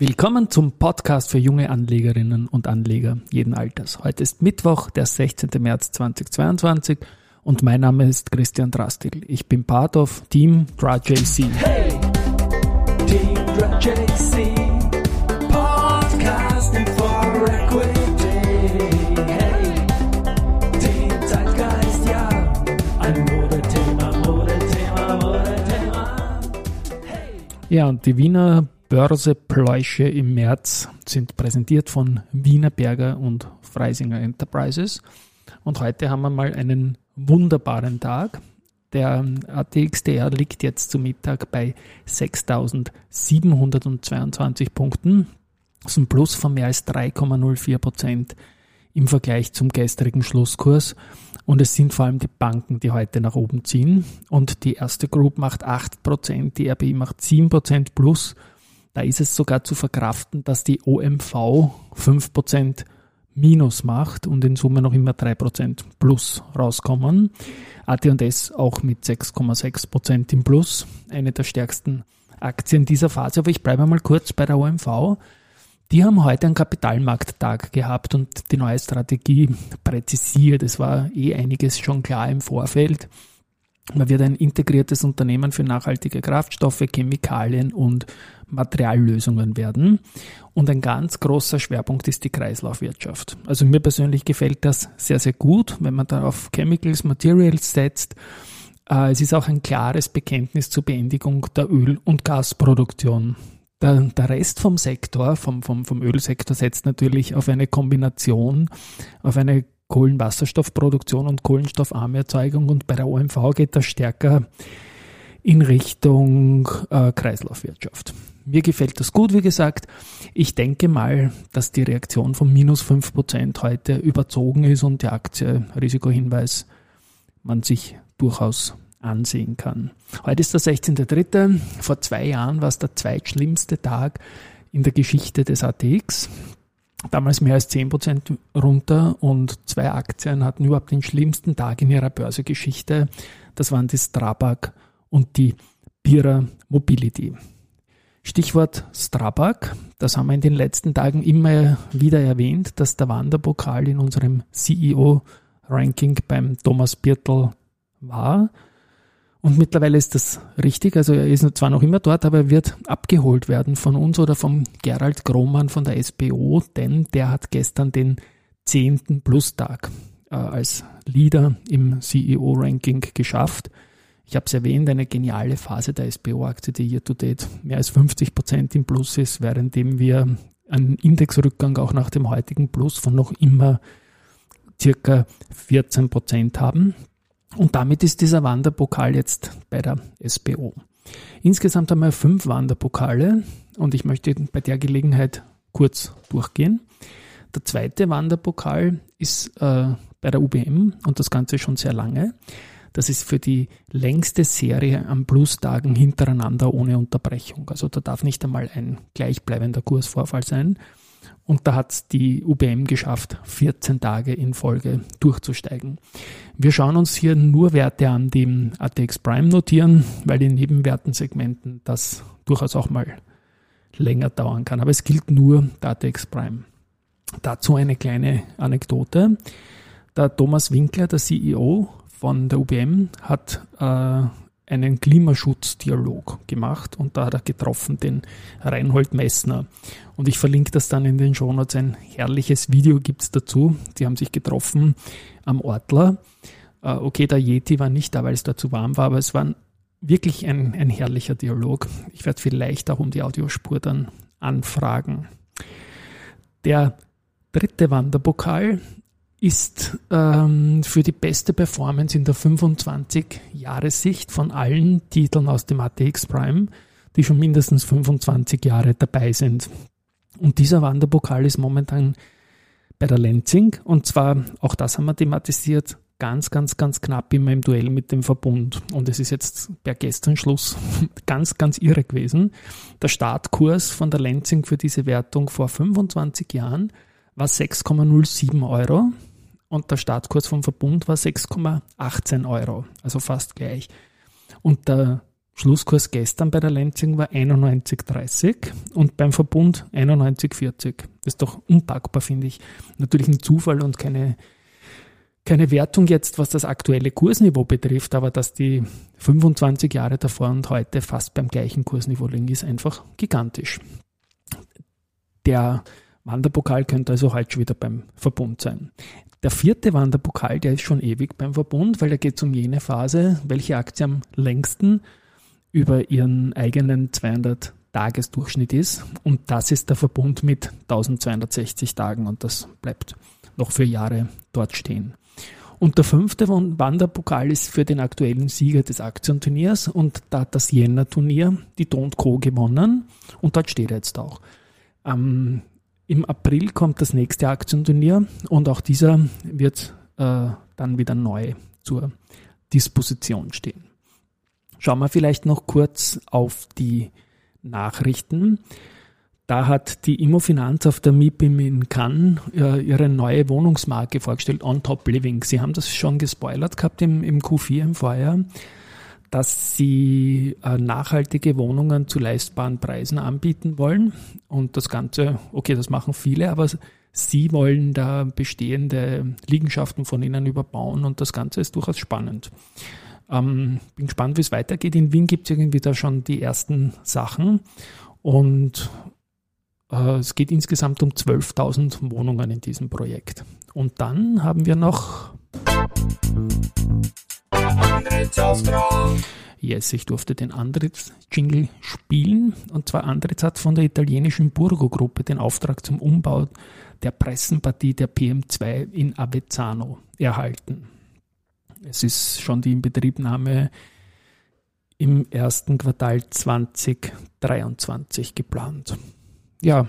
Willkommen zum Podcast für junge Anlegerinnen und Anleger jeden Alters. Heute ist Mittwoch, der 16. März 2022 und mein Name ist Christian Drastil. Ich bin Part of Team DraJC. Hey, Team DraJC, Podcasting for Equity. Hey, Team Zeitgeist, ja, ein Modethema, Modethema, Modethema. Hey. Ja, und die Wiener Börsepläusche im März sind präsentiert von Wienerberger und Freisinger Enterprises. Und heute haben wir mal einen wunderbaren Tag. Der ATXDR liegt jetzt zum Mittag bei 6.722 Punkten. Das ist ein Plus von mehr als 3,04 Prozent im Vergleich zum gestrigen Schlusskurs. Und es sind vor allem die Banken, die heute nach oben ziehen. Und die erste Group macht 8%, die RBI macht 7% plus da ist es sogar zu verkraften, dass die OMV 5% Minus macht und in Summe noch immer 3% Plus rauskommen. AT&S auch mit 6,6% im Plus, eine der stärksten Aktien dieser Phase. Aber ich bleibe mal kurz bei der OMV. Die haben heute einen Kapitalmarkttag gehabt und die neue Strategie präzisiert. Es war eh einiges schon klar im Vorfeld. Man wird ein integriertes Unternehmen für nachhaltige Kraftstoffe, Chemikalien und Materiallösungen werden. Und ein ganz großer Schwerpunkt ist die Kreislaufwirtschaft. Also mir persönlich gefällt das sehr, sehr gut, wenn man da auf Chemicals, Materials setzt. Äh, es ist auch ein klares Bekenntnis zur Beendigung der Öl- und Gasproduktion. Der, Rest vom Sektor, vom, vom, vom Ölsektor, setzt natürlich auf eine Kombination, auf eine Kohlenwasserstoffproduktion und kohlenstoffarme Erzeugung und bei der OMV geht das stärker in Richtung äh, Kreislaufwirtschaft. Mir gefällt das gut, wie gesagt. Ich denke mal, dass die Reaktion von minus 5% heute überzogen ist und die Aktie Risikohinweis man sich durchaus ansehen kann. Heute ist der 16.3. Vor zwei Jahren war es der zweitschlimmste Tag in der Geschichte des ATX damals mehr als 10% runter und zwei Aktien hatten überhaupt den schlimmsten Tag in ihrer Börsegeschichte. Das waren die Strabag und die Bira Mobility. Stichwort Strabag, das haben wir in den letzten Tagen immer wieder erwähnt, dass der Wanderpokal in unserem CEO-Ranking beim Thomas Birtel war. Und mittlerweile ist das richtig. Also er ist zwar noch immer dort, aber er wird abgeholt werden von uns oder vom Gerald Grohmann von der SPO, denn der hat gestern den zehnten Plustag äh, als Leader im CEO-Ranking geschafft. Ich habe es erwähnt, eine geniale Phase der SPO-Aktie, die hier to date mehr als 50 Prozent im Plus ist, währenddem wir einen Indexrückgang auch nach dem heutigen Plus von noch immer circa 14 Prozent haben. Und damit ist dieser Wanderpokal jetzt bei der SBO. Insgesamt haben wir fünf Wanderpokale und ich möchte bei der Gelegenheit kurz durchgehen. Der zweite Wanderpokal ist äh, bei der UBM und das Ganze schon sehr lange. Das ist für die längste Serie an Plustagen hintereinander ohne Unterbrechung. Also da darf nicht einmal ein gleichbleibender Kursvorfall sein. Und da hat die UBM geschafft, 14 Tage in Folge durchzusteigen. Wir schauen uns hier nur Werte an, die im ATX Prime notieren, weil in Nebenwertensegmenten das durchaus auch mal länger dauern kann. Aber es gilt nur der ATX Prime. Dazu eine kleine Anekdote. Der Thomas Winkler, der CEO von der UBM, hat äh, einen Klimaschutzdialog gemacht und da hat er getroffen den Reinhold Messner. Und ich verlinke das dann in den Shownotes. Ein herrliches Video gibt es dazu. Die haben sich getroffen am Ortler. Äh, okay, der Yeti war nicht da, weil es da zu warm war, aber es war wirklich ein, ein herrlicher Dialog. Ich werde vielleicht auch um die Audiospur dann anfragen. Der dritte Wanderpokal ist ähm, für die beste Performance in der 25-Jahressicht von allen Titeln aus dem ATX Prime, die schon mindestens 25 Jahre dabei sind. Und dieser Wanderpokal ist momentan bei der Lenzing und zwar, auch das haben wir thematisiert, ganz, ganz, ganz knapp immer im Duell mit dem Verbund. Und es ist jetzt per gestern Schluss ganz, ganz irre gewesen. Der Startkurs von der Lenzing für diese Wertung vor 25 Jahren war 6,07 Euro und der Startkurs vom Verbund war 6,18 Euro, also fast gleich. Und der Schlusskurs gestern bei der Lenzing war 91,30 und beim Verbund 91,40. Das ist doch unpackbar, finde ich. Natürlich ein Zufall und keine, keine Wertung jetzt, was das aktuelle Kursniveau betrifft, aber dass die 25 Jahre davor und heute fast beim gleichen Kursniveau liegen, ist einfach gigantisch. Der Wanderpokal könnte also heute schon wieder beim Verbund sein. Der vierte Wanderpokal, der ist schon ewig beim Verbund, weil da geht es um jene Phase, welche Aktie am längsten über ihren eigenen 200 Tagesdurchschnitt ist. Und das ist der Verbund mit 1260 Tagen und das bleibt noch für Jahre dort stehen. Und der fünfte Wanderpokal ist für den aktuellen Sieger des Aktienturniers und da hat das Jänner-Turnier die Don Co. gewonnen und dort steht er jetzt auch. Ähm, Im April kommt das nächste Aktienturnier und auch dieser wird äh, dann wieder neu zur Disposition stehen. Schauen wir vielleicht noch kurz auf die Nachrichten. Da hat die Immofinanz auf der MIPIM in Cannes äh, ihre neue Wohnungsmarke vorgestellt, On Top Living. Sie haben das schon gespoilert gehabt im, im Q4 im Vorjahr, dass sie äh, nachhaltige Wohnungen zu leistbaren Preisen anbieten wollen. Und das Ganze, okay, das machen viele, aber sie wollen da bestehende Liegenschaften von ihnen überbauen und das Ganze ist durchaus spannend. Ähm, bin gespannt, wie es weitergeht. In Wien gibt es irgendwie da schon die ersten Sachen und äh, es geht insgesamt um 12.000 Wohnungen in diesem Projekt. Und dann haben wir noch. Yes, ich durfte den Andritz-Jingle spielen. Und zwar Andritz hat von der italienischen Burgo-Gruppe den Auftrag zum Umbau der Pressenpartie der PM2 in Avezzano erhalten. Es ist schon die Inbetriebnahme im ersten Quartal 2023 geplant. Ja,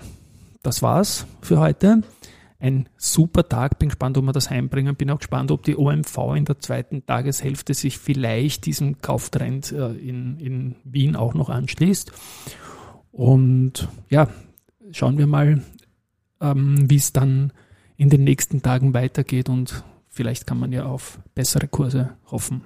das war's für heute. Ein super Tag. Bin gespannt, ob wir das heimbringen. Bin auch gespannt, ob die OMV in der zweiten Tageshälfte sich vielleicht diesem Kauftrend äh, in, in Wien auch noch anschließt. Und ja, schauen wir mal, ähm, wie es dann in den nächsten Tagen weitergeht und vielleicht kann man ja auf bessere Kurse hoffen.